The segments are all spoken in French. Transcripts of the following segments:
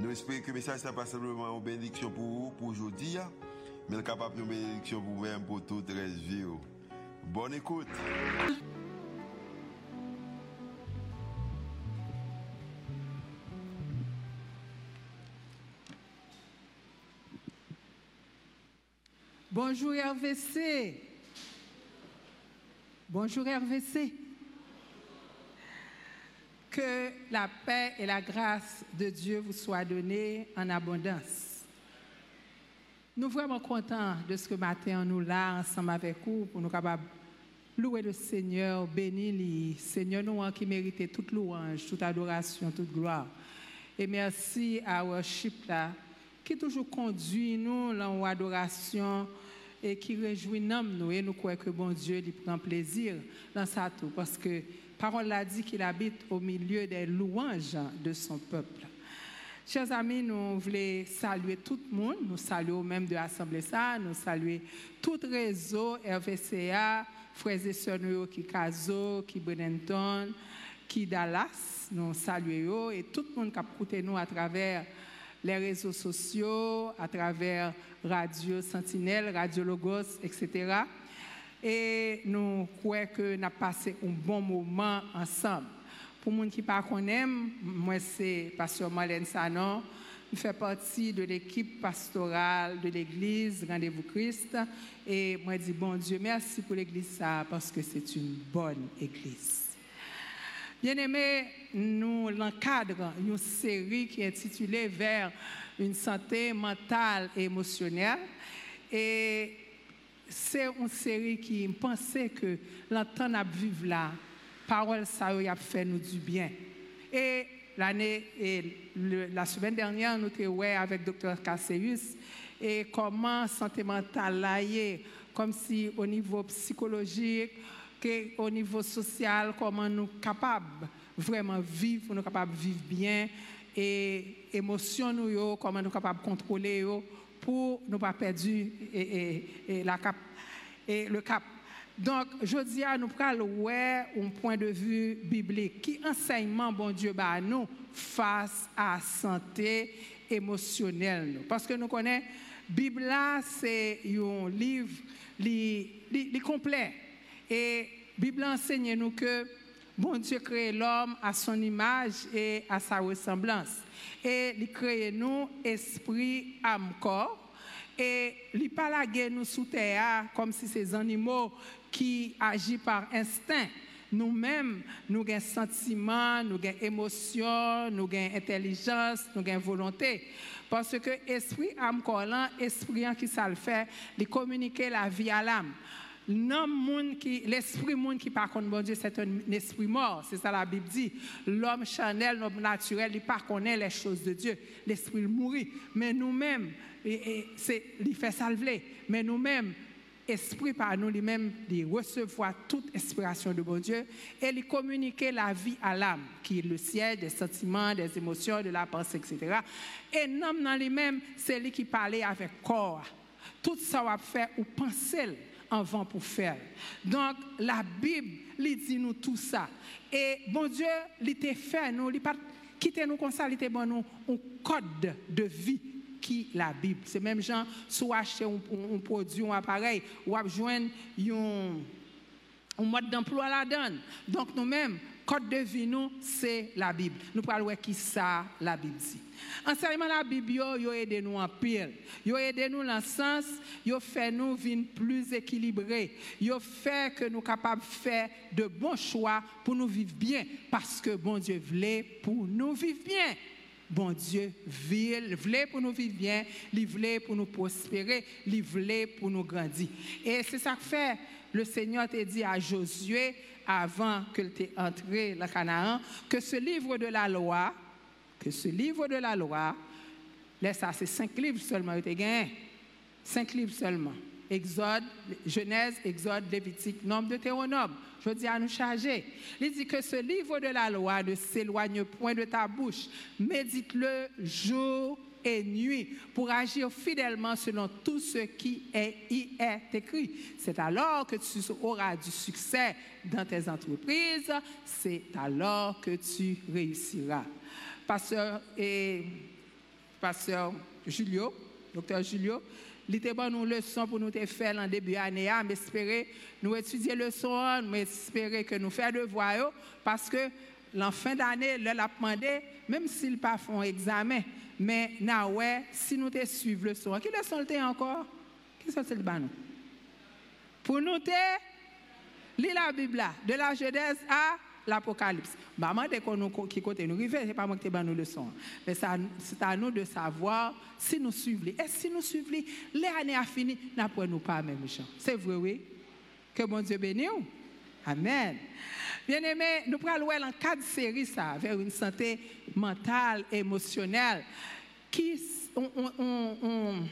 Nous espérons que le message n'est pas simplement une bénédiction pour vous, pour aujourd'hui, mais capable de bénédiction pour vous-même, pour toute la vie. Bonne écoute. Bonjour RVC. Bonjour RVC. Que la paix et la grâce de Dieu vous soient données en abondance. Nous sommes vraiment contents de ce que matin nous là ensemble avec vous pour nous capables louer le Seigneur, bénir le Seigneur nous qui mérite toute louange, toute adoration, toute gloire. Et merci à Worship là qui toujours conduit nous dans l'adoration et qui réjouit nous et nous croyons que bon Dieu lui prend plaisir dans ça tout parce que parole l'a dit qu'il habite au milieu des louanges de son peuple. Chers amis, nous voulons saluer tout le monde, nous saluons même de l'Assemblée ça, nous saluons tout réseau RVCA, frères et sœurs qui Caso, qui Brenenton, qui Dallas, nous saluons et tout le monde qui a écouté nous à travers les réseaux sociaux, à travers Radio Sentinelle, Radio Logos, etc. Et nous croyons que nous avons passé un bon moment ensemble. Pour les gens qui ne connaissent pas, moi c'est Pasteur Marlène Sanon. Je fais partie de l'équipe pastorale de l'Église Rendez-vous Christ. Et moi dis, bon Dieu, merci pour l'Église parce que c'est une bonne Église. Bien-aimés, nous l'encadrons une série qui est intitulée Vers une santé mentale et émotionnelle. Et c'est une série qui pensait que l'entendre à vivre là, parole ça a fait nous du bien. Et la semaine dernière, nous étions avec Dr. Casseus et comment santé mentale là comme si au niveau psychologique, au niveau social, comment nous sommes capables vraiment vivre, nous capables de vivre bien et émotion nous, comment nous sommes capables de contrôler pour ne pas perdre et, la cap, et le cap. Donc, je dis à nous parlons un point de vue biblique. Qui enseignement, bon Dieu, bah, nous face à la santé émotionnelle. Parce que nous connaissons, Bible, c'est un livre li, complet. Et Bible enseigne nous que bon Dieu crée l'homme à son image et à sa ressemblance. Et il crée nous esprit, âme, corps. Et il pas nous sous terre comme si ces animaux qui agissent par instinct. Nous-mêmes, nous avons sentiments, nous avons émotions, nous avons intelligence, nous avons volonté. Parce que esprit, âme, corps, esprit qui ça le fait, il communique la vie à l'âme l'esprit monde qui par contre bon Dieu c'est un esprit mort c'est ça la Bible dit. L'homme charnel l'homme naturel il pas connaît les choses de Dieu. L'esprit mourit. Mais nous-mêmes c'est il fait salver mais nous-mêmes esprit par nous lui-même de toute inspiration de bon Dieu et lui communiquer la vie à l'âme qui est le ciel des sentiments des émotions de la pensée etc et l'homme dans lui-même c'est lui qui parlait avec corps. Tout ça va faire ou penser avant pour faire. Donc, la Bible, lui dit nous tout ça. Et bon Dieu, il fait nous, il pas quitter nous comme ça, il t'a bon nous un code de vie qui la Bible. C'est même gens, soit acheter un, produit, un appareil, ou joindre un, un mode d'emploi la donne. Donc, nous-mêmes, code de vie, nous, c'est la Bible. Nous parlons qui ça, la Bible dit. Enseignement la Bible, yo aide nous en pile. Yo aide nous dans le sens, yo fait nous vivre plus équilibrés. Yo fait que nous capables de faire de bons choix pour nous vivre bien. Parce que bon Dieu voulait pour nous vivre bien. Bon Dieu voulait pour nous vivre bien, il voulait pour nous prospérer, il voulait pour nous grandir. Et c'est ça que fait le Seigneur t'a dit à Josué avant qu'il t'ait entré dans Canaan que ce livre de la loi que ce livre de la loi Laisse ça, c'est cinq livres seulement, tu gagné. Cinq livres seulement. Exode, Genèse, Exode, Lévitique, Nombre, Deutéronome. Je dis à nous charger. Il dit que ce livre de la loi ne s'éloigne point de ta bouche. Médite-le jour et nuit pour agir fidèlement selon tout ce qui est, y est écrit. C'est alors que tu auras du succès dans tes entreprises. C'est alors que tu réussiras. Pasteur et pasteur Julio, docteur Julio, il était bon nous leçon pour nous faire en début d'année, mais espérer nous étudier leçon, mais espérer que nous faire devoir parce que l'en fin d'année, le l'a demandé, même s'il pas font examen, mais ouais, si nous te suivons le son, qui leçon le encore? Qui sont le nous? Pour nous te lire la Bible de la Genèse à l'Apocalypse. Bah, moi, dès qu'on qui côté nous ce c'est pas moi qui te nous leçon. Mais c'est à nous de savoir si nous suivons. Et si nous suivons, l'année a fini, n'après nous pas même gens. C'est vrai, oui? Que mon Dieu bénisse. Amen. Bien aimé, nous prenons en quatre séries ça, vers une santé mentale, émotionnelle, qui, on,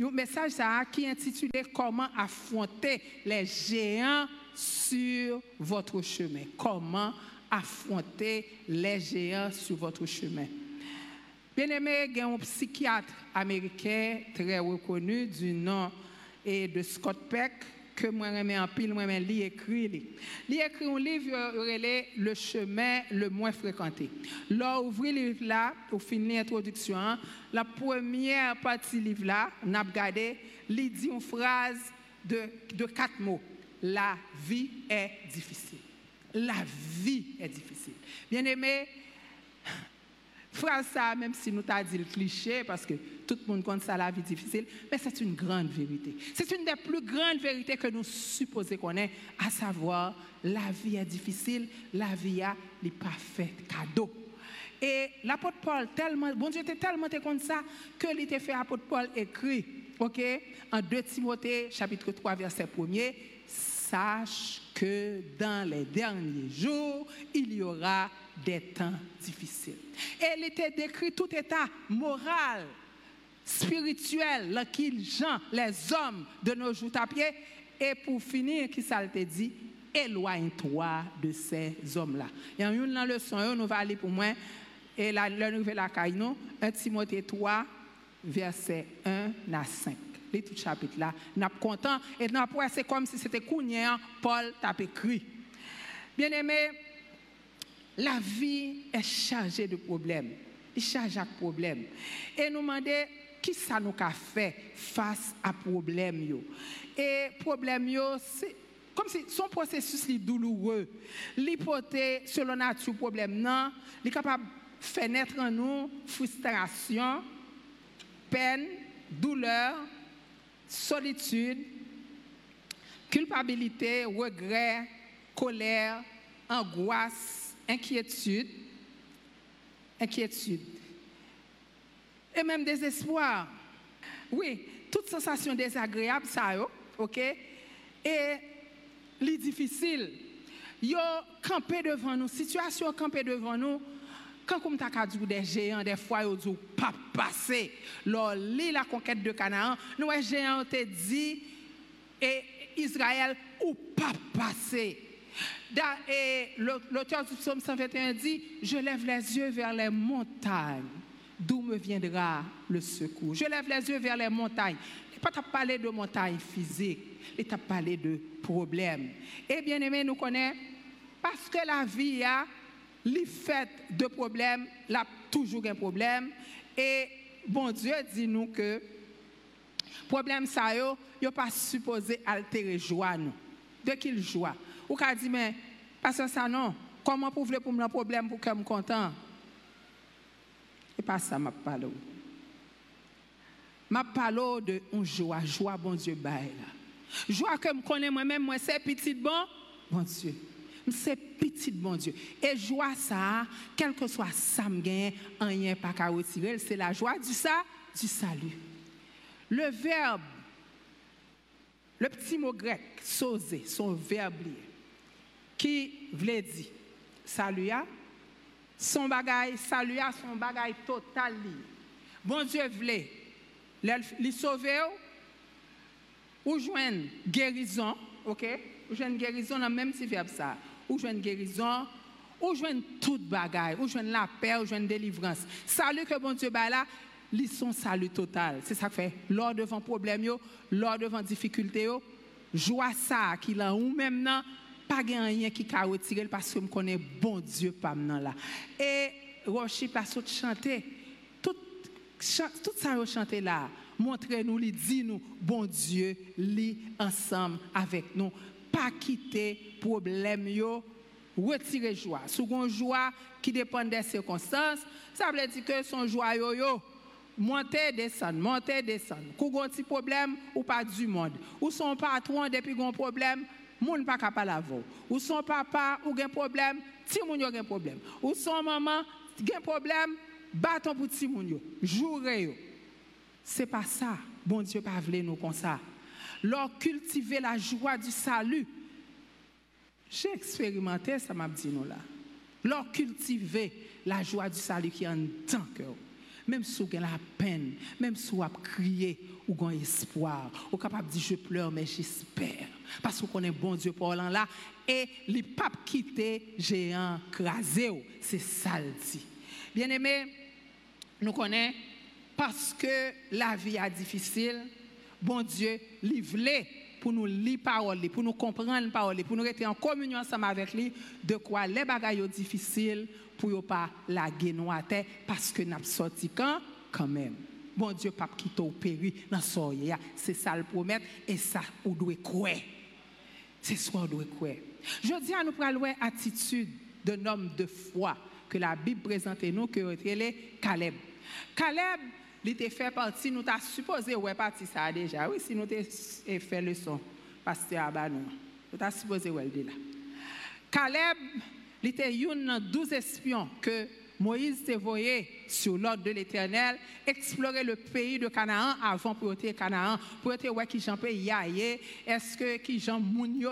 un message ça, qui est intitulé Comment affronter les géants sur votre chemin. Comment affronter les géants sur votre chemin. Bien aimé, il y a un psychiatre américain très reconnu du nom de Scott Peck que moi j'aime en pile, moi j'aime écrit. Il écrit un livre Le chemin le moins fréquenté. Là, ouvrir le livre là, pour finir l'introduction, hein, la première partie du livre là, on a regardé, il dit une phrase de, de quatre mots. La vie est difficile. La vie est difficile. Bien aimé, phrase ça, même si nous t'a dit le cliché, parce que tout le monde connaît ça, la vie difficile, mais c'est une grande vérité. C'est une des plus grandes vérités que nous supposons connaître, à savoir, la vie est difficile, la vie a les parfaits cadeaux. Et l'apôtre Paul, tellement, bon Dieu était tellement comme ça, que l'était fait apôtre Paul écrit, ok, en 2 Timothée, chapitre 3, verset 1er, sache que dans les derniers jours, il y aura des temps difficiles. Il était décrit tout état moral, spirituel, là qu'ils gens, les hommes de nos jours à pied. Et pour finir, qui ça dit, éloigne-toi de ces hommes-là. Il y a une leçon, nous va aller pour moi, et la, nouvelle à 1 Timothée 3, verset 1 à 5 tout chapitre là, n'a content et n'a c'est comme si c'était Kounien, Paul t'a écrit. Bien aimé, la vie est chargée de problèmes. Il charge de problèmes. Et nous demandons qui ça nous a fait face à problème yo? Et problème yo c'est comme si son processus est douloureux. L'hypothèse selon nature problème non, il est capable de faire naître en nous frustration, peine, douleur, solitude, culpabilité, regret, colère, angoisse, inquiétude, inquiétude. Et même désespoir. Oui, toute sensation désagréable, ça, ok? Et les difficiles, yo campé devant nous, situation campé devant nous, quand comme ta dit des géants des fois ils disent pas passer lors la conquête de Canaan nous les géants te dit et Israël ou pas passer et l'auteur du psaume 121 dit je lève les yeux vers les montagnes d'où me viendra le secours. Je lève les yeux vers les montagnes. Il pas parler de montagnes physiques il t'a parlé de problèmes et bien aimé nous connaissons parce que la vie a les fait de problèmes, là toujours un problème. Et bon Dieu dit nous que problème ça yo, yo pas supposé altérer joie nous. De qu'il joie? Ou qu'a dit mais parce ça non, comment pour pour me problème pour que je content Et pas ça m'a parlé. M'a parlé de joie, joie bon Dieu bail là. Joie que je connais moi-même moi c'est petit bon bon Dieu c'est petit bon Dieu. Et joie ça, quel que soit ça me gagne, rien c'est la joie du ça, du salut. Le verbe, le petit mot grec, soser, son verbe qui voulait dire salut son bagage, salut son bagage total bon Dieu voulait les sauver ou? Joindre guérison, ok? Ou joindre guérison dans même si verbe ça. Ou joindre guérison, ou joindre toute bagaille, ou joindre la paix, ou joindre délivrance. Salut que bon Dieu bah là, ils sont salut total. C'est ça que fait. Lors devant problème yo, lors devant difficulté yo, joie ça qui là ou même non pas rien qui a retiré parce que me connais bon Dieu pas là. Et worship a chanter tout tout ça chanter là montrez-nous, dit-nous, bon Dieu, lit ensemble avec nous. Pas quitter problème yo, retirer joie. Second joie qui dépend des circonstances, ça veut dire que son joie yo yo monter descendre, monter descendre. Kou un problème ou pas du monde. Ou son patron depuis un problème, moun pas capable avoir. Ou son papa ou un problème, ti moun yo un problème. Ou son maman un problème, bâton pour ti moun yo. yo. C'est pas ça. Bon Dieu pas voulu nous comme ça. Leur cultiver la joie du salut. J'ai expérimenté ça m'a dit nous là. Leur cultiver la joie du salut qui est en tant que même si vous avez la peine, même si vous avez crié, ou avez espoir, vous êtes capable de dire je pleure, mais j'espère. Parce qu'on connaît bon Dieu pour là, et les papes quittés, géant, crasé, c'est ça le dit. Bien aimé, nous connaissons parce que la vie est difficile, bon Dieu, livre pour nous lire parole, pour nous comprendre parole, pour nous être en communion avec lui, de quoi les bagailles difficiles pour ne pas la nous parce que nous sorti quand? Quand même. Bon Dieu, pas quitter au péri dans soirée, c'est ça le promet et ça on doit croire. C'est ça on doit croire. Je dis à nous pour attitude d'un homme de foi que la Bible présente nous que est Caleb. Caleb partie, nous t'as supposé ouais partie ça déjà. Oui, si fait le son, pasteur Abanou. Nous t'as supposé ouais là. Caleb, il était une douze espions que Moïse s'est voyé sur l'ordre de l'Éternel explorer le pays de Canaan avant pour être Canaan pour être ouais qui j'en pays est-ce que qui j'en mounio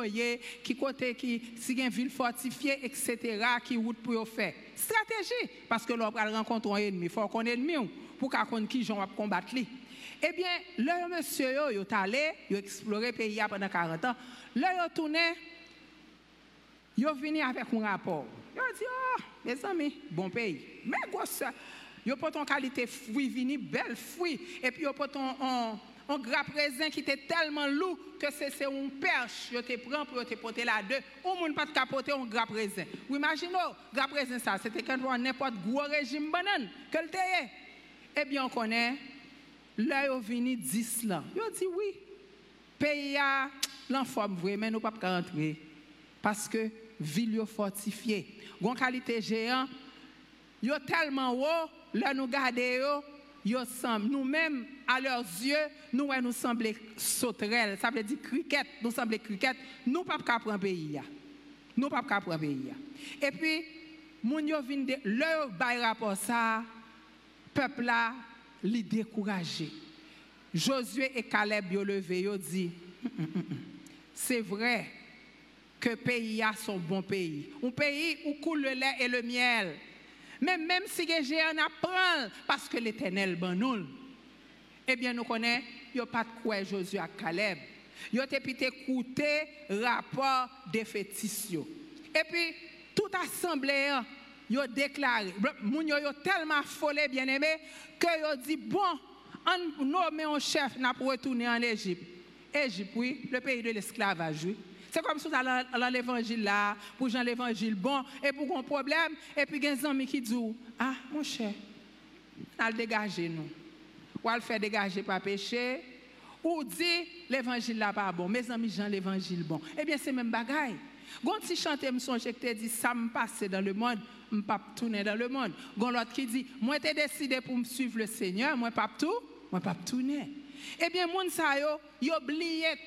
qui côté qui si une ville fortifiée etc. qui route pour faire. Stratégie parce que l'on va rencontrer un ennemi faut qu'on ennemi pour qu'on qui j'en va combattre lui. Eh bien le monsieur yo yo allé yo exploré le pays pendant 40 ans. Là yo tourné yo venu avec un rapport. Yo dit oh mes amis, bon pays. Mais ça? Yo pas ton qualité fruit vini, belle fruit. Et puis yo pas ton un, un grappe raisin qui était tellement lourd que c'est un perche. Yo te prend pour te porter là deux. Ou moun pas capoter un grappe raisin. Vous imaginez, grappe raisin ça, c'était quand on n'importe gros régime banane que le Eh bien on connaît là yo vini 10 là. Yo dit oui. Pays a l'enforme vrai mais nous pas rentrer parce que ville fortifiée. Gon qualité géant, yo tellement haut, là nous garder yo, yo semble nous-mêmes à leurs yeux, nous nous semblons sauterelles, ça veut dire cricket, nous semblons cricket, nous pas capable prendre pays Nous pas capable prendre pays Et puis moun yo de leur bay rapport ça, peuple là li découragé. Josué et Caleb yo levé yo dit c'est vrai que pays a son bon pays. Un pays où coule le lait et le miel. Mais même si les géants apprennent, parce que l'éternel nous, eh bien, nous connaissons, il n'y a pas de quoi Josué à Caleb. Il a écouté rapport fétiches. Et puis, toute assemblée, il a déclaré, il a tellement affolé, bien aimé, que a dit, bon, on nomme un chef pour retourner en Égypte. Égypte, oui, le pays de l'esclavage, oui. C'est comme si vous allez dans l'évangile là, pour Jean l'évangile bon, et pour un problème, et puis il y a des amis qui disent Ah, mon cher, on va dégager nous. Ou va le faire dégager par péché, ou dit l'évangile là pas bon. Mes amis, Jean l'évangile bon. Eh bien, c'est même bagaille. Quand tu chantes, me songe que dit ça me passe dans le monde, je ne pas tourner dans le monde. Quand l'autre qui dit moi j'ai décidé pour me suivre le Seigneur, moi pas tout, moi pas tourner. Eh bien, moun sa yo,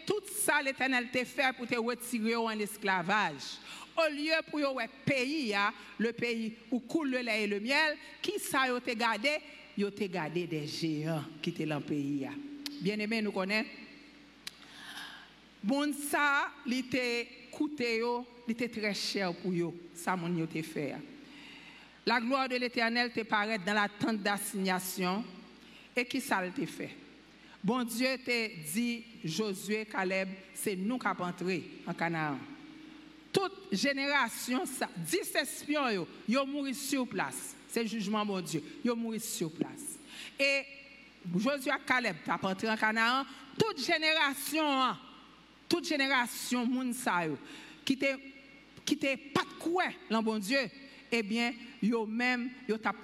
tout ça l'éternel te fait pour te retirer en esclavage. Au lieu pour yo pays, le pays où coule le lait et le miel, qui ça yo te gardé? Yo te gardé des géants qui étaient dans le pays. Bien aimé, nous connaissons. Moun ça, il était coûté il était très cher pour yo. Ça, moun yo te fait. La gloire de l'éternel te paraît dans la tente d'assignation Et qui ça te fait? Bon Dieu t'a dit, Josué, Caleb, c'est nous qui avons entré en Canaan. Toute génération, 10 espions, ils ont mouru sur place. C'est jugement, bon Dieu. Ils ont mouru sur place. Et Josué Caleb, tu as entré en Canaan. Toute génération, hein, toute génération, moun qui était qui pas de quoi, bon Dieu, eh bien, yo même,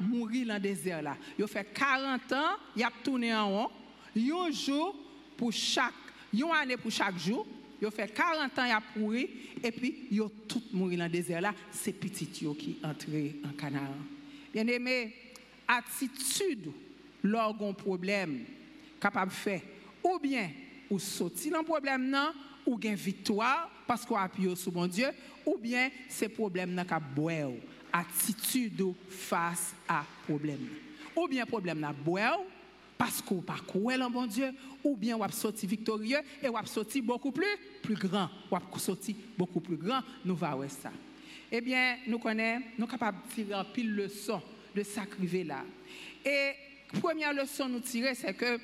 mouru dans le désert là. Yo fait 40 ans, y a tourné en haut, un jour pour chaque, une année pour chaque jour. Yo fait 40 ans, y a pourri, et puis yo tout mouru dans le désert là. C'est petit qui entré en Canaan. Bien aimé, attitude, lorsqu'on problème, capable de faire, ou bien, ou sortir dans problème non, ou gain victoire, parce qu'on appuie sur mon Dieu, ou bien c'est problème n'a boire attitude face à problème ou bien problème n'a boire parce qu'on pas croire en bon Dieu ou bien on sorti victorieux et on sorti beaucoup plus plus grand. On sorti beaucoup plus grand nous va voir ça. Eh bien nous connaissons nous capables de tirer un pile leçon de sacrifier là. Et première leçon nous tirer c'est que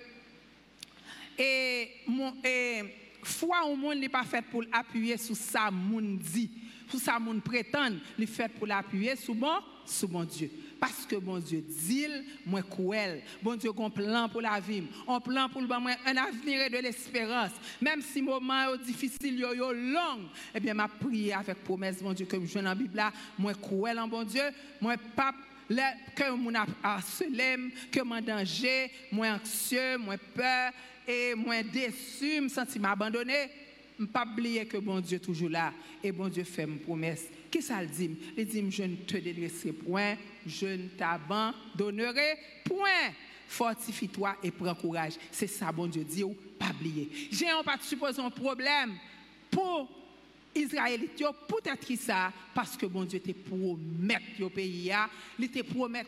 et, mon, et foi au monde n'est pas faite pour appuyer sur ça monde dit pour ça, mon prétend, il fait pour l'appuyer sur bon, sur mon Dieu. Parce que mon Dieu dit, moi cruel. Bon Dieu a un plan pour la vie, un plan pour le un avenir et de l'espérance. Même si moment est difficile, yo, yo long, eh bien, m'a prié avec promesse, mon Dieu, que je dans la Bible moi cruel en bon Dieu, moi pas que mon harcelé, que mon danger, moi anxieux, moi peur et moi déçu, me senti m'abandonner ne pas oublier que bon Dieu est toujours là et bon Dieu fait une promesse. Qui ça le dit? Il dit je ne te délaisserai point, je ne t'abandonnerai point. Fortifie-toi et prends courage. C'est ça bon Dieu dit pas oublier. J'ai pas supposé un problème pour Israélites, peut-être ça, parce que bon Dieu te promet au pays, il te promet,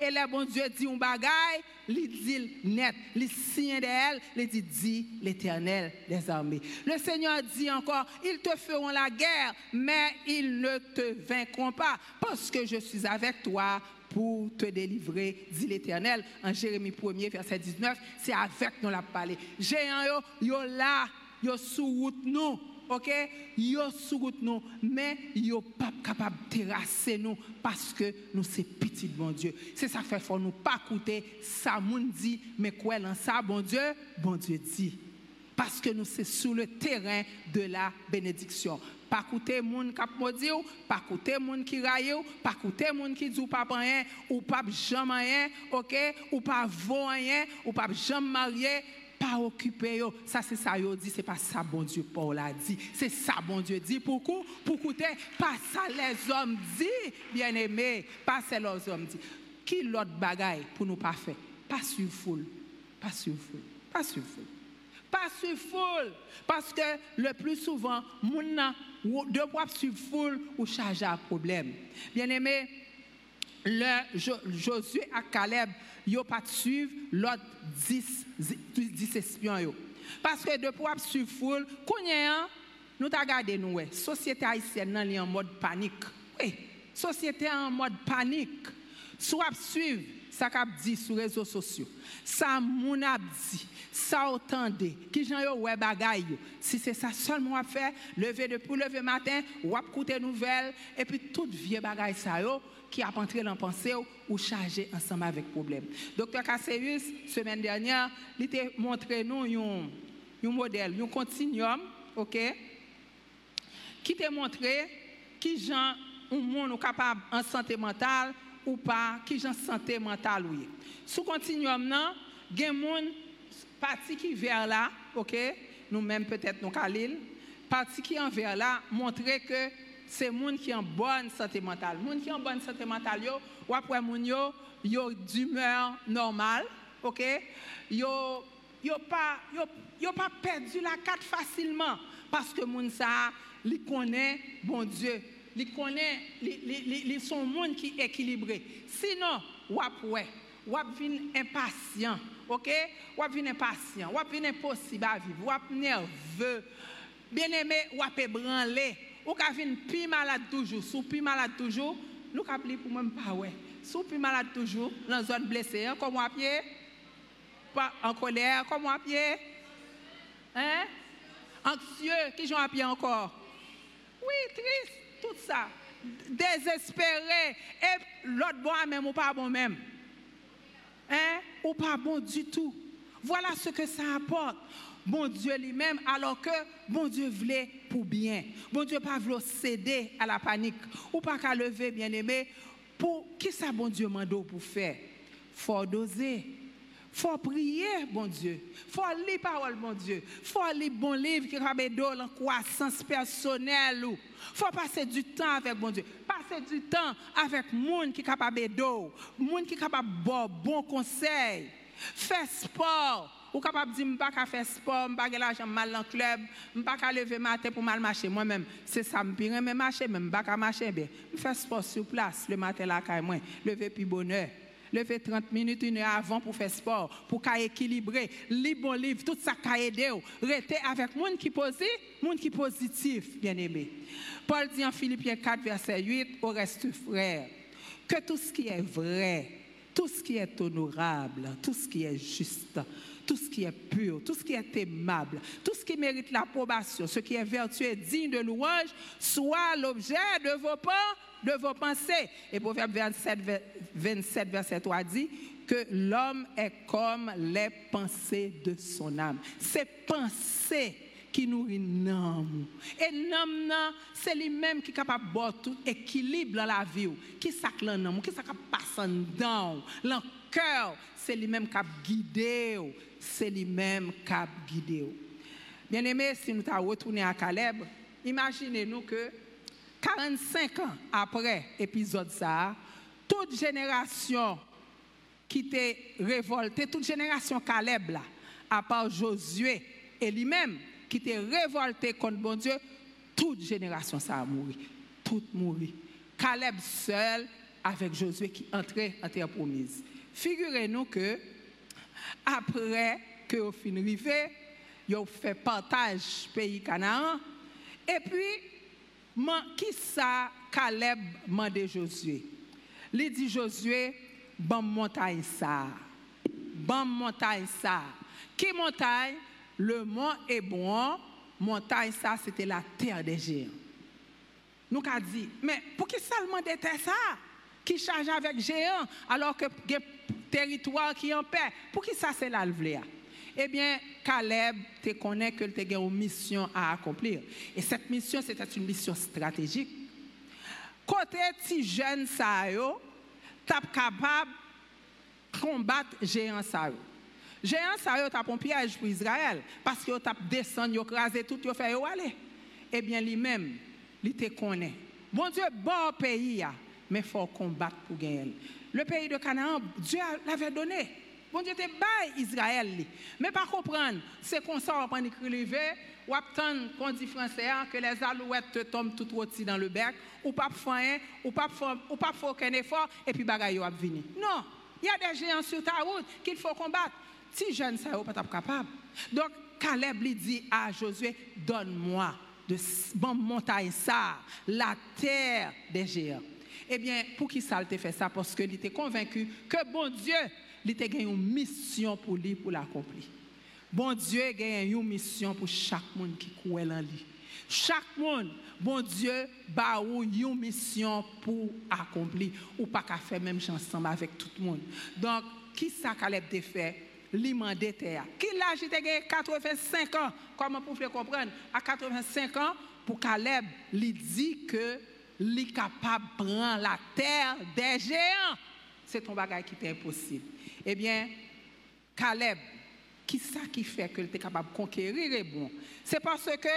et là, bon Dieu dit un bagaille, il dit net, il signe d'elle, il dit, dit l'éternel des armées. Le Seigneur dit encore, ils te feront la guerre, mais ils ne te vaincront pas, parce que je suis avec toi pour te délivrer, dit l'Éternel. En Jérémie 1er, verset 19, c'est avec nous la parler. Géant, yo, yo là, yo sous route nous ok, yo sous nous, mais yo pas capable de terrasser nous parce que nous c'est petit bon Dieu. C'est ça fait faut nous pas écouter ça moun dit, mais quoi dans ça bon Dieu, bon Dieu dit. Parce que nous c'est sur le terrain de la bénédiction. Pas écouter moun kap maudit pas écouter moun qui raille pas écouter moun qui dit pas rien ou pas jamais rien, OK, ou pas vaut rien, ou pas jamais marié pas occupé Ça c'est ça yo dit, c'est pas ça bon Dieu Paul a dit. C'est ça bon Dieu dit pourquoi? Pour écouter pas ça les hommes dit, bien-aimé, pas ça les hommes dit. Qui l'autre bagaille pour nous pas faire? Pas sur foule. Pas sur foule. Pas sur foule. Pas sur foule parce que le plus souvent moun de quoi sur foule ou charger un problème. Bien-aimé, le Josué à Caleb yo pas suivre l'autre 10 10 espions. Parce que de pour suivre foule, nous t'a regardé nous société haïtienne li en mode panique. Oui, société en mode panique. Soit suivre ça qu'a dit sur les réseaux sociaux. Ça moun a dit, ça entendez, qui j'en yo ouais bagay Si c'est ça seulement à faire, lever depuis lever matin, ou écouter nouvelles et puis toute vieux bagay ça yo qui a entré dans pensée ou chargé ensemble avec problème. Docteur Cassius, semaine dernière, il a montré nous un, modèle, un continuum, ok, qui t'a montré qui gens monde capable en santé mentale ou pas, qui gens santé mentale oui. Sous continuum non, a monde parti qui vers là, ok, nous-mêmes peut-être nous Khalil, parti qui en vers là, montrer que c'est gens qui en bonne santé mentale. gens qui en bonne santé mentale, yo, ou après moun yo, d'humeur normale, OK? Yo yo pas perdu la carte facilement parce que moun ça, li connaît bon Dieu, li connaît li, li, li, monde qui équilibré. Sinon, ou après ou impatient, OK? Ou impatient, ou vin impossible à vivre, ou nerveux. Bien-aimé, ou branler ou ka vin pi malade toujours, sous pi malade toujours, nous ka pli pour même pas ouais. Sous pi malade blessée, hein, comme à pied. pas en colère, comment à pied? Hein? Anxieux, qui joue à pied encore? Oui, triste, tout ça. Désespéré. Et l'autre bon même ou pas bon même? Hein? Ou pas bon du tout. Voilà ce que ça apporte. Bon Dieu lui-même, alors que bon Dieu voulait pour bien. Bon Dieu pas voulu céder à la panique. Ou pas qu'à lever, bien aimé. Pour qui ça bon Dieu m'a pour faire? Faut doser faut prier, bon Dieu. faut lire parole, bon Dieu. faut lire bon livre qui aider en croissance personnelle. faut passer du temps avec bon Dieu. Passer du temps avec monde qui capable d'aider. Monde qui capable de bon conseil. Faire sport. Ou capable de dire, je ne pas faire sport, je ne pas l'argent mal dans le club, je ne pas lever matin pour mal marcher moi-même. C'est ça, je ne peux marcher, je ne pas marcher bien. Je fais sport sur place le matin là, quand moi. Lever plus bonheur lever 30 minutes, une heure avant pour faire sport, pour équilibrer, lire bon livre, tout ça qui aider, rester avec monde qui positif, monde qui positif, bien aimé. Paul dit en Philippiens 4, verset 8, au reste frère, que tout ce qui est vrai, tout ce qui est honorable, tout ce qui est juste, tout ce qui est pur, tout ce qui est aimable, tout ce qui mérite l'approbation, ce qui est vertueux digne de louange, soit l'objet de vos pensées. Et Proverbe 27, 27 verset 3 dit que l'homme est comme les pensées de son âme. Ces pensées qui nourrit l'âme. Et l'âme, c'est lui-même qui est capable de tout équilibre dans la vie. Qui sac l'âme, qui sac passe dedans. Cœur, c'est lui-même qui a guidé. C'est lui-même qui a guidé. Bien aimé, si nous avons retourné à Caleb, imaginez-nous que 45 ans après l'épisode ça, toute génération qui était révoltée, toute génération Caleb là, à part Josué et lui-même qui était révolté contre bon Dieu, toute génération ça a mouru. Tout mouru. Caleb seul avec Josué qui entrait en terre promise. Figurez-nous que après que au fin arrivé, ils ont fait partage pays Canaan et puis qui ça Caleb demandé Josué? Il dit Josué, bon montagne ça. Bon montagne ça. Qui montagne? Le mont bon. montagne ça, c'était la terre des géants. Nous avons dit, mais pour qui seulement était ça? Qui charge avec géants alors que territoire qui est en paix Pour qui ça c'est là le eh bien, Caleb te connaît que tu as une mission à accomplir. Et cette mission, c'était une mission stratégique. Côté si jeune ça yo, capable de combattre géant ça yo. Géant ça yo un piège pour Israël parce que tap descendu, yo crasé tout, yo fait yo aller. Eh bien, lui-même, il te connaît. Bon Dieu, bon pays, mais il faut combattre pour gagner. Le pays de Canaan, Dieu l'avait donné. Bon Dieu te bail Israël. Mais pas comprendre, c'est comme ça, on prend écrit ou attendre qu'on dit français hein, que les alouettes te tombent tout rôti dans le bec, ou pas faire ou pas ou pas faire aucun effort, et puis bagaille va venir. Non, il y a des géants sur ta route qu'il faut combattre. Si jeune ça pas capable. Donc Caleb lui dit à Josué, donne-moi de bon montagne ça, la terre des géants. Eh bien, pour qui ça te fait ça? Parce qu'il était convaincu que bon Dieu il a une mission pour lui pour l'accomplir. Bon Dieu a une mission pour chaque monde qui croit en lui. Chaque monde, bon Dieu a une mission pour accomplir ou pas qu'à faire même ensemble avec tout le monde. Donc, qui ça Caleb a fait? L'imandé terre. Qui l'a il 85 ans. Comment vous pouvez comprendre? À 85 ans, pour Caleb, il dit que est capable de prendre la terre des géants. C'est ton bagage qui est impossible. Eh bien, Caleb, qui ça qui fait que était capable de conquérir C'est parce que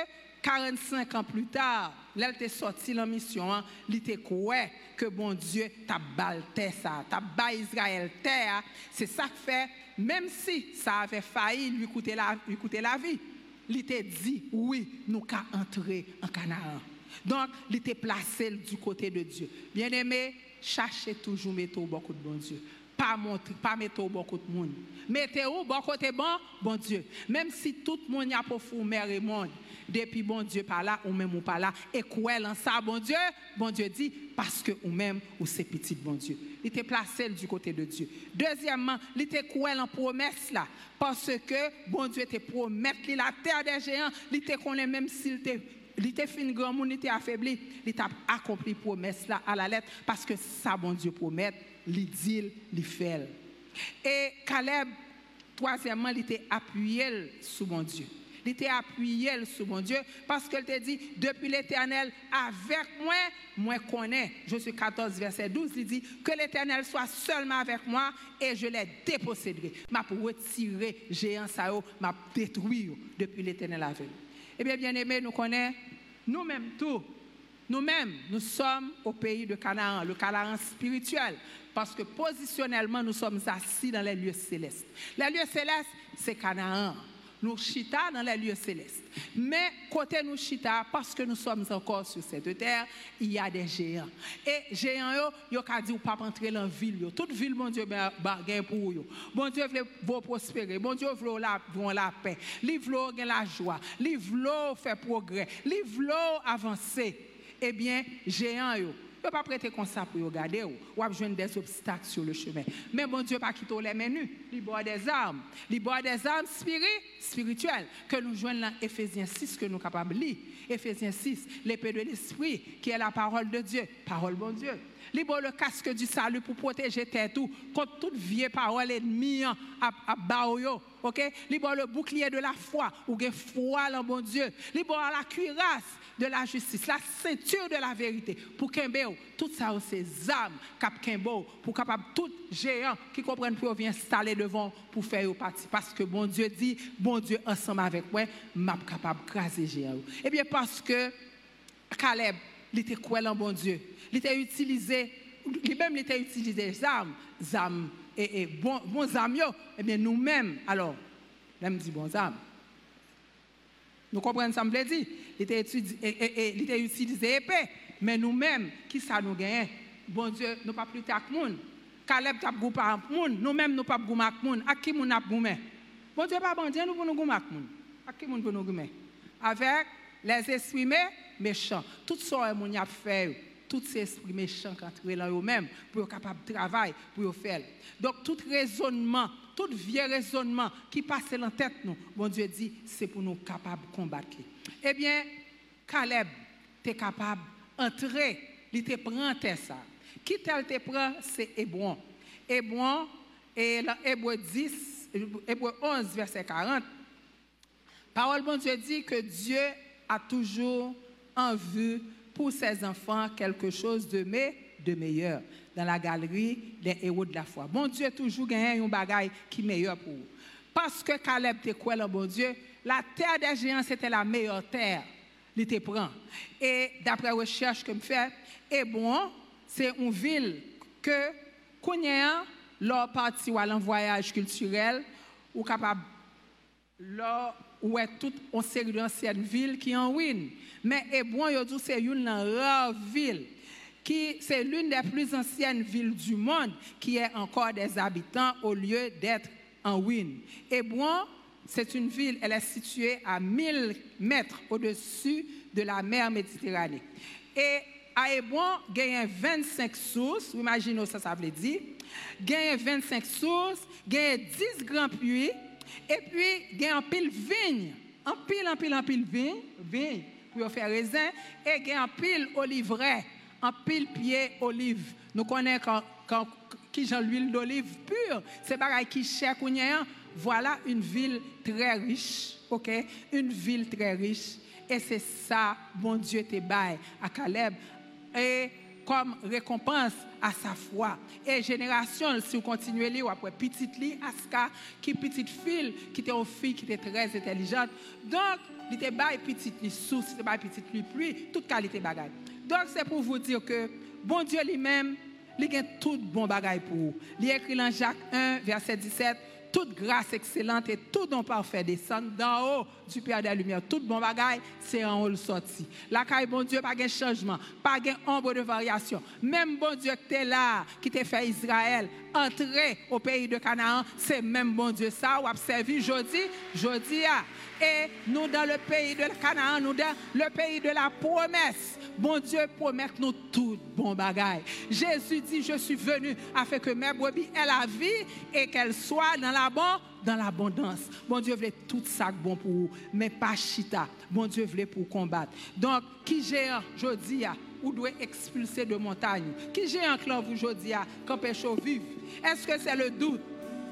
45 ans plus tard, là, il sorti la mission, il était quoi que bon Dieu t'a balté ça, t'a Israël terre. C'est ça qui fait, même si ça avait failli lui coûter la, lui coûter la vie, il était dit, oui, nous qu'à entrer en Canaan. Donc, il était placé du côté de Dieu. Bien aimé, cherchez toujours mettre beaucoup de bon Dieu pas montrer, pas mettre au bon côté monde. Mettez au bon côté bon, bon Dieu. Même si tout le monde y a pour mère et monde, depuis bon Dieu pas là, ou même ou pas là, et quoi en ça, bon Dieu, bon Dieu dit, parce que ou même ou c'est petit, bon Dieu. Il était placé du côté de Dieu. Deuxièmement, il était quoi en promesse parce que bon Dieu était promettre la terre des géants, il était connaît même s'il était il était fin grand était affaibli, il a accompli promesse là à la lettre parce que ça bon Dieu promet, il dit, il fait. Et Caleb troisièmement, il était appuyé sur mon Dieu. Il était appuyé sur mon Dieu parce qu'elle te dit, depuis l'éternel, avec moi, moi connais. Je suis 14, verset 12, il dit, que l'éternel soit seulement avec moi et je les déposséderai. M'a pour retirer géant ça, m'a détruire depuis l'éternel avec Eh bien, bien aimé, nous connaissons, nous-mêmes tout, nous-mêmes, nous sommes au pays de Canaan, le Canaan spirituel, parce que positionnellement, nous sommes assis dans les lieux célestes. Les lieux célestes, c'est Canaan nous chita dans les lieux célestes. Mais côté nous chita, parce que nous sommes encore sur cette terre, il y a des géants. Et géants, yo, yo dit ou pas entrer dans la ville. Toute ville, mon Dieu, gagne pour eux. Bon Dieu veut prospérer. Bon Dieu veut la, la paix. Il veut la joie. Il veut faire progrès. Il veut avancer. Eh bien, géants, yo, ne pas prêter comme ça pour regarder ou, ou besoin des obstacles sur le chemin. Mais bon Dieu pas quitter les menus, il boit des armes, il des armes spirituelles que nous joignons dans Ephésiens 6 que nous sommes capables de lire. Ephésiens 6, l'épée de l'esprit qui est la parole de Dieu, parole bon Dieu. Libre le casque du salut pour protéger tes tout contre toute vieille parole ennemie à, à OK? Libre le bouclier de la foi ou que foi en bon Dieu. Libre la cuirasse de la justice, la ceinture de la vérité pour Kembe, tout ça c'est âmes cap pour capable tout géant qui comprennent pour vient installer devant pour faire partie parce que bon Dieu dit bon Dieu ensemble avec moi m'a capable craser géant. Eh bien parce que Caleb il était quoi en bon Dieu. Il était utilisé lui-même il était utilisé armes, armes et, et bon, bons armes, eh bien nous-mêmes, alors, là dit bons armes. Nous comprenons ça, me dit. Il était utilisé épée. Mais nous-mêmes, qui ça nous gagne? Bon Dieu, nous pas plus tard que nous. Caleb t'a goûté par moun, nous-mêmes nous pas goûté avec moun. À qui moun a goûté Bon Dieu pas bon Dieu nous pour nous goûter avec moun. À qui moun pour nous goûter Avec les esprits méchants. Tout ça moun a fait tous ces esprits méchants qui entrent là eux-mêmes pour être capable de travailler, pour faire. Donc, tout raisonnement, tout vieux raisonnement qui passe dans la tête, nous, bon Dieu dit, c'est pour nous capables de combattre. Eh bien, Caleb, tu es capable d'entrer, il te prend ça. Qui tel te prend, c'est Hébron. Hébron, et Hébreu 10, Hébreu 11, verset 40, parole bon Dieu dit que Dieu a toujours en vue pour ses enfants quelque chose de, meilleur dans la galerie des héros de la foi. Bon Dieu toujours gagné un bagage qui est meilleur pour vous. Parce que Caleb te quoi le bon Dieu, la terre des géants c'était la meilleure terre. Il te prend. Et d'après recherche que je fais, et bon, c'est une ville que Kounia, leur parti ou en voyage culturel, ou capable leur où est toute une série d'anciennes villes qui en ruine. Mais Hébron, c'est une rare ville qui c'est l'une des plus anciennes villes du monde qui a encore des habitants au lieu d'être en ruine. Hébron, c'est une ville, elle est située à 1000 mètres au-dessus de la mer Méditerranée. Et à Hébron, il y a 25 sources, imaginez ça, ça veut dire. Il y a 25 sources, il y a 10 grands puits, et puis, il y a un pile vigne, un pile, un pile, un pile vigne, vigne pour faire raisin, et il y a un pile olivret, un pile pied olive. Nous connaissons quand, qui j'ai l'huile d'olive pure, c'est pareil qui cher voilà une ville très riche, OK? Une ville très riche. Et c'est ça, bon Dieu te baille à Caleb. Et comme récompense à sa foi. Et génération, si vous continuez lire, après petite lit, Aska, qui petite fille, qui était une fille qui était très intelligente. Donc, il était bail petite lit source, il était petite lit pluie, toute qualité bagaille. Donc, c'est pour vous dire que bon Dieu lui-même, il a tout bon bagaille pour vous. Il écrit dans Jacques 1, verset 17, toute grâce excellente et tout don parfait descend d'en haut du Père des Lumières. Tout bon bagaille, c'est en haut le sorti. La caille, bon Dieu, pas de changement, pas de ombre de variation. Même bon Dieu qui est là, qui t'a fait Israël entrer au pays de Canaan, c'est même bon Dieu ça, ou observé jeudi, jeudi, et nous dans le pays de Canaan, nous dans le pays de la promesse. Bon Dieu promet nous tout bon bagaille. Jésus dit, je suis venu afin que mes brebis aient la vie et qu'elles soient dans la dans l'abondance. Bon Dieu voulait tout ça bon pour vous, mais pas chita. Bon Dieu voulait pour combattre. Donc, qui je dis, ou doit expulser de montagne? Qui géant que vous, je dis, quand pécho vive? Est-ce que c'est le doute?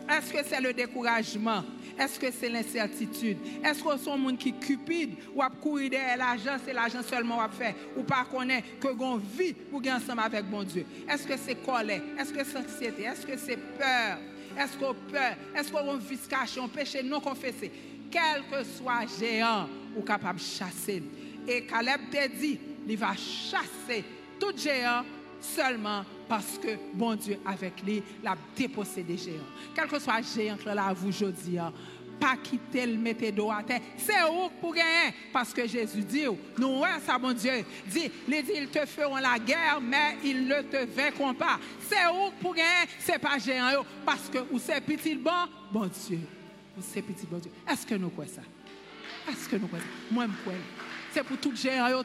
Est-ce que c'est le découragement? Est-ce que c'est l'incertitude? Est-ce que un monde qui cupide ou a courir derrière l'argent, c'est l'argent seulement à faire ou pas connaît que gon vie pour gagner ensemble avec bon Dieu? Est-ce que c'est colère? Est-ce que c'est anxiété? Est-ce que c'est peur? Est-ce qu'on peur? Est-ce qu'on un péché non confessé? Quel que soit géant ou capable de chasser. Et Caleb te dit, il va chasser tout géant seulement parce que bon Dieu avec lui l'a dépossédé géant. Quel que soit géant que là vous hein, pas quitter le mettre dos à terre. C'est où pour gagner? Parce que Jésus dit nous ouais ça bon Dieu dit les ils te feront la guerre mais ils ne te vaincront pas. C'est où pour gagner? C'est pas géant parce que ou c'est petit bon bon Dieu. Ou c'est petit bon Dieu. Est-ce que nous croyons ça? Est-ce que nous croyons ça? Moi je crois. C'est pour tout géant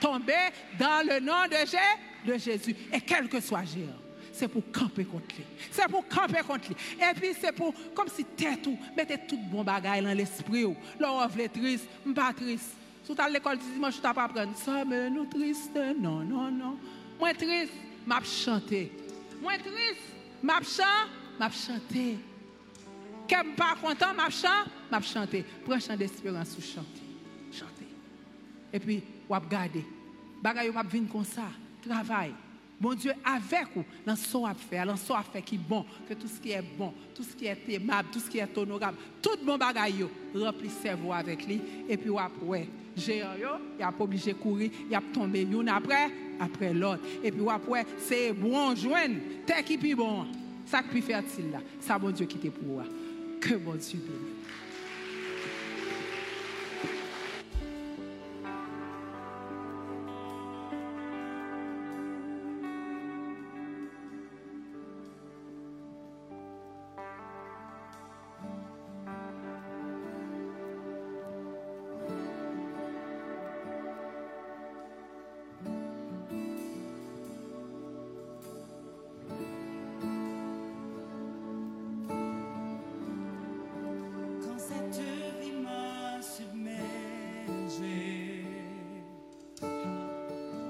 tomber dans le nom de Jésus de Jésus. Et quel que soit géant, c'est pour camper contre lui. C'est pour camper contre lui. Et puis c'est pour, comme si tête tout, mettez tout bon bagaille dans l'esprit. Là, on triste, pas triste. Sous à l'école dimanche, tu pas apprendre ça, mais nous triste. Non, non, non. Moi triste, m'a chanté. Moi triste, m'a chanté, m'a chanté. Qu'aime pas content, m'a chanté, m'a chanté. Prends chant d'espérance ou chanter. Chanter. Et puis, ou garder. Bagaille ou m'a comme ça travail. Bon Dieu, avec vous, dans ce qu'on a fait, dans ce qu'on a fait qui est bon, que tout ce qui est bon, tout ce qui est aimable, tout ce qui est honorable, tout bon bagaille, rempli cerveau avec lui, et puis après, géant, il n'a pas obligé de courir, il a tombé une après, après l'autre. Et puis après, c'est bon joindre, t'es qui plus bon. Ça qui plus fertile là, ça bon Dieu qui te pour. Que bon Dieu bénisse.